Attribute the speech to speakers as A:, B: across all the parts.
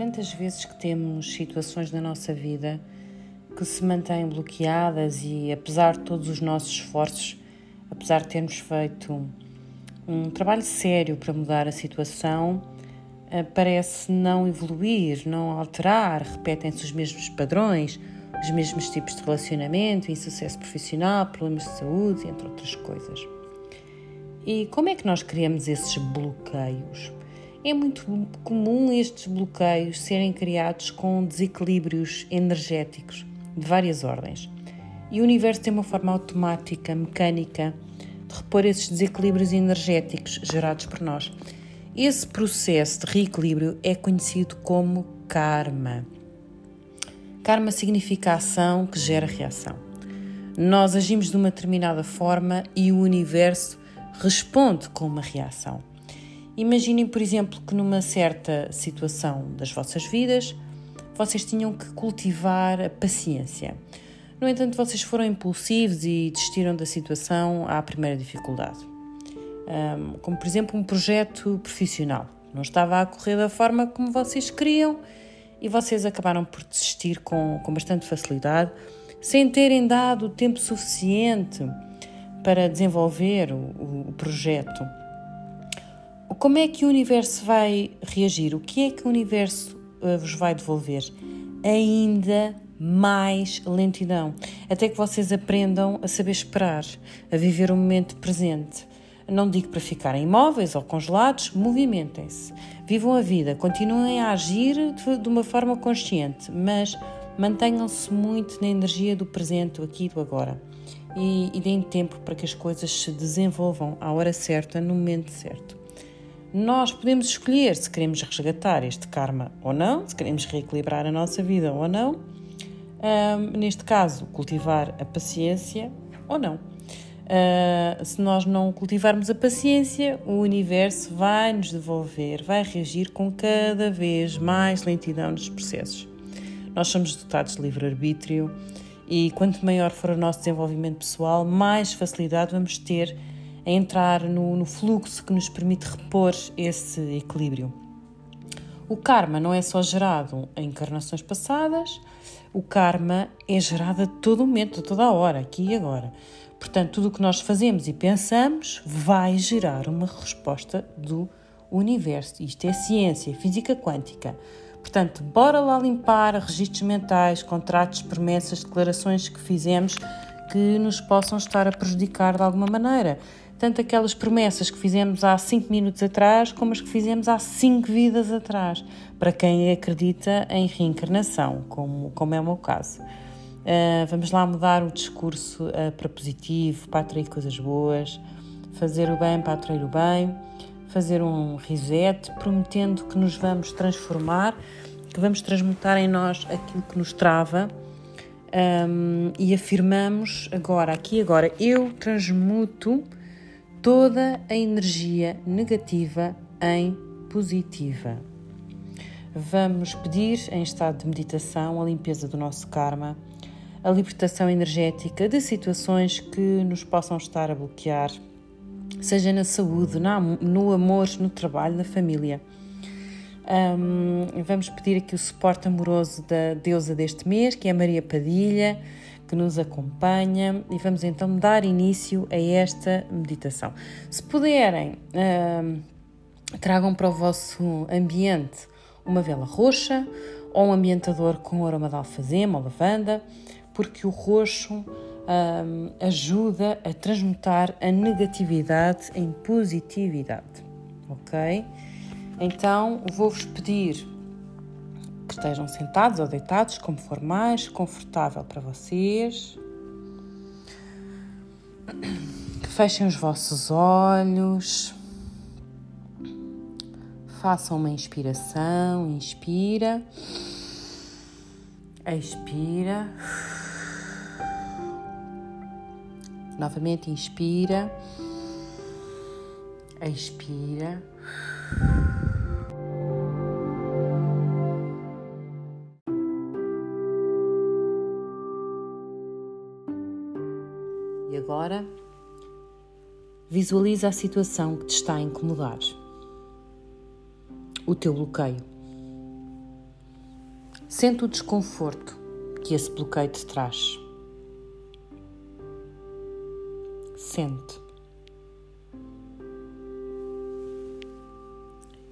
A: tantas vezes que temos situações na nossa vida que se mantêm bloqueadas e, apesar de todos os nossos esforços, apesar de termos feito um trabalho sério para mudar a situação, eh, parece não evoluir, não alterar, repetem-se os mesmos padrões, os mesmos tipos de relacionamento, insucesso profissional, problemas de saúde, entre outras coisas. E como é que nós criamos esses bloqueios? É muito comum estes bloqueios serem criados com desequilíbrios energéticos de várias ordens. E o universo tem uma forma automática, mecânica, de repor esses desequilíbrios energéticos gerados por nós. Esse processo de reequilíbrio é conhecido como karma. Karma significa ação que gera reação. Nós agimos de uma determinada forma e o universo responde com uma reação. Imaginem, por exemplo, que numa certa situação das vossas vidas, vocês tinham que cultivar a paciência. No entanto, vocês foram impulsivos e desistiram da situação à primeira dificuldade. Como, por exemplo, um projeto profissional. Não estava a correr da forma como vocês queriam e vocês acabaram por desistir com, com bastante facilidade, sem terem dado o tempo suficiente para desenvolver o, o projeto como é que o universo vai reagir? O que é que o universo uh, vos vai devolver? Ainda mais lentidão, até que vocês aprendam a saber esperar, a viver o momento presente. Não digo para ficarem imóveis ou congelados, movimentem-se, vivam a vida, continuem a agir de, de uma forma consciente, mas mantenham-se muito na energia do presente, do aqui e do agora. E, e deem tempo para que as coisas se desenvolvam à hora certa, no momento certo. Nós podemos escolher se queremos resgatar este karma ou não, se queremos reequilibrar a nossa vida ou não. Um, neste caso, cultivar a paciência ou não. Uh, se nós não cultivarmos a paciência, o universo vai nos devolver, vai reagir com cada vez mais lentidão nos processos. Nós somos dotados de livre-arbítrio e quanto maior for o nosso desenvolvimento pessoal, mais facilidade vamos ter a entrar no, no fluxo que nos permite repor esse equilíbrio. O karma não é só gerado em encarnações passadas, o karma é gerado a todo momento, a toda hora, aqui e agora. Portanto, tudo o que nós fazemos e pensamos vai gerar uma resposta do universo. Isto é ciência, física quântica. Portanto, bora lá limpar registros mentais, contratos, promessas, declarações que fizemos que nos possam estar a prejudicar de alguma maneira tanto aquelas promessas que fizemos há 5 minutos atrás, como as que fizemos há 5 vidas atrás, para quem acredita em reencarnação, como, como é o meu caso. Uh, vamos lá mudar o discurso uh, para positivo, para atrair coisas boas, fazer o bem para atrair o bem, fazer um reset, prometendo que nos vamos transformar, que vamos transmutar em nós aquilo que nos trava. Um, e afirmamos agora, aqui agora, eu transmuto toda a energia negativa em positiva. Vamos pedir, em estado de meditação, a limpeza do nosso karma, a libertação energética de situações que nos possam estar a bloquear, seja na saúde, no amor, no trabalho, na família. Um, vamos pedir aqui o suporte amoroso da deusa deste mês, que é Maria Padilha que nos acompanha e vamos então dar início a esta meditação. Se puderem, uh, tragam para o vosso ambiente uma vela roxa ou um ambientador com aroma de alfazema ou lavanda, porque o roxo uh, ajuda a transmutar a negatividade em positividade, ok? Então vou-vos pedir que estejam sentados ou deitados, como for mais confortável para vocês. Fechem os vossos olhos. Façam uma inspiração, inspira, expira. Novamente inspira, expira. Visualiza a situação que te está a incomodar. O teu bloqueio. Sente o desconforto que esse bloqueio te traz. Sente.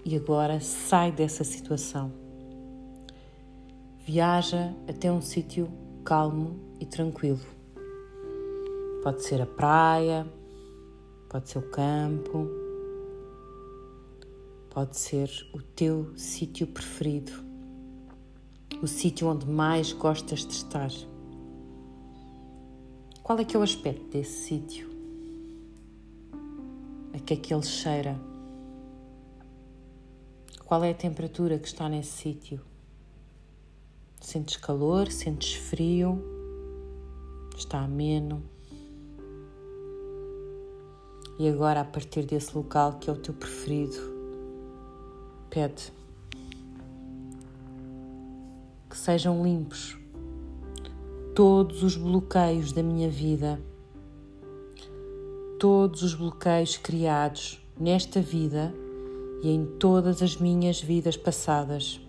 A: E agora sai dessa situação. Viaja até um sítio calmo e tranquilo. Pode ser a praia, pode ser o campo, pode ser o teu sítio preferido, o sítio onde mais gostas de estar. Qual é que é o aspecto desse sítio? A que é que ele cheira? Qual é a temperatura que está nesse sítio? Sentes calor? Sentes frio? Está ameno? E agora, a partir desse local que é o teu preferido, pede que sejam limpos todos os bloqueios da minha vida, todos os bloqueios criados nesta vida e em todas as minhas vidas passadas.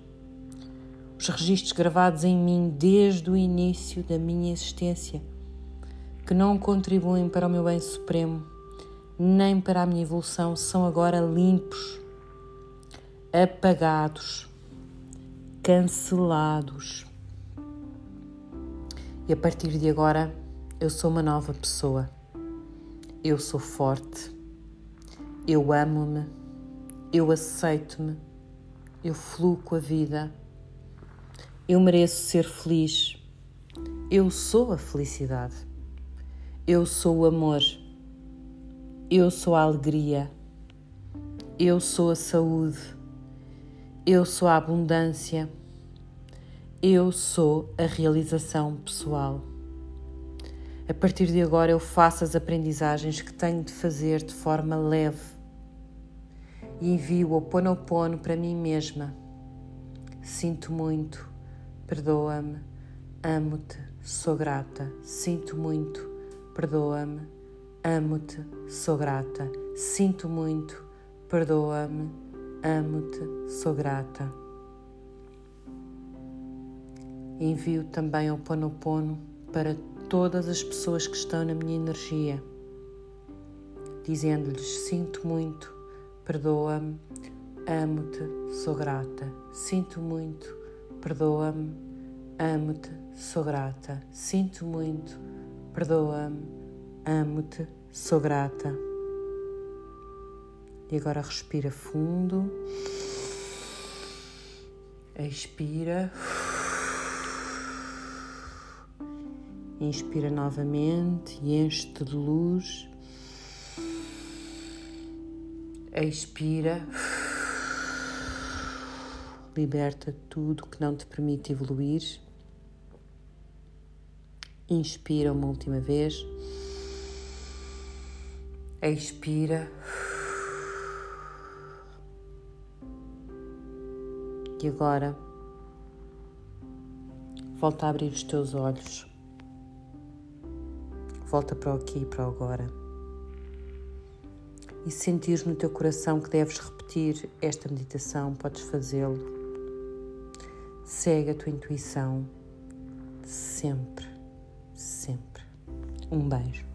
A: Os registros gravados em mim desde o início da minha existência, que não contribuem para o meu bem supremo, nem para a minha evolução, são agora limpos, apagados, cancelados. E a partir de agora, eu sou uma nova pessoa. Eu sou forte. Eu amo-me eu aceito-me, eu fluo com a vida, eu mereço ser feliz, eu sou a felicidade, eu sou o amor, eu sou a alegria, eu sou a saúde, eu sou a abundância, eu sou a realização pessoal. A partir de agora eu faço as aprendizagens que tenho de fazer de forma leve. E envio o Ponopono para mim mesma. Sinto muito, perdoa-me, amo-te, sou grata. Sinto muito, perdoa-me, amo-te, sou grata. Sinto muito, perdoa-me, amo-te, sou grata. Envio também o Ponopono para todas as pessoas que estão na minha energia, dizendo-lhes: Sinto muito, perdoa-me, amo-te, sou grata, sinto muito, perdoa-me, amo-te, sou grata, sinto muito, perdoa-me, amo-te, sou grata. E agora respira fundo, expira, inspira novamente e enche-te de luz. Expira. Liberta tudo que não te permite evoluir. Inspira uma última vez. Expira. E agora, volta a abrir os teus olhos. Volta para o aqui e para o agora e sentir no teu coração que deves repetir esta meditação, podes fazê-lo. Segue a tua intuição sempre, sempre. Um beijo.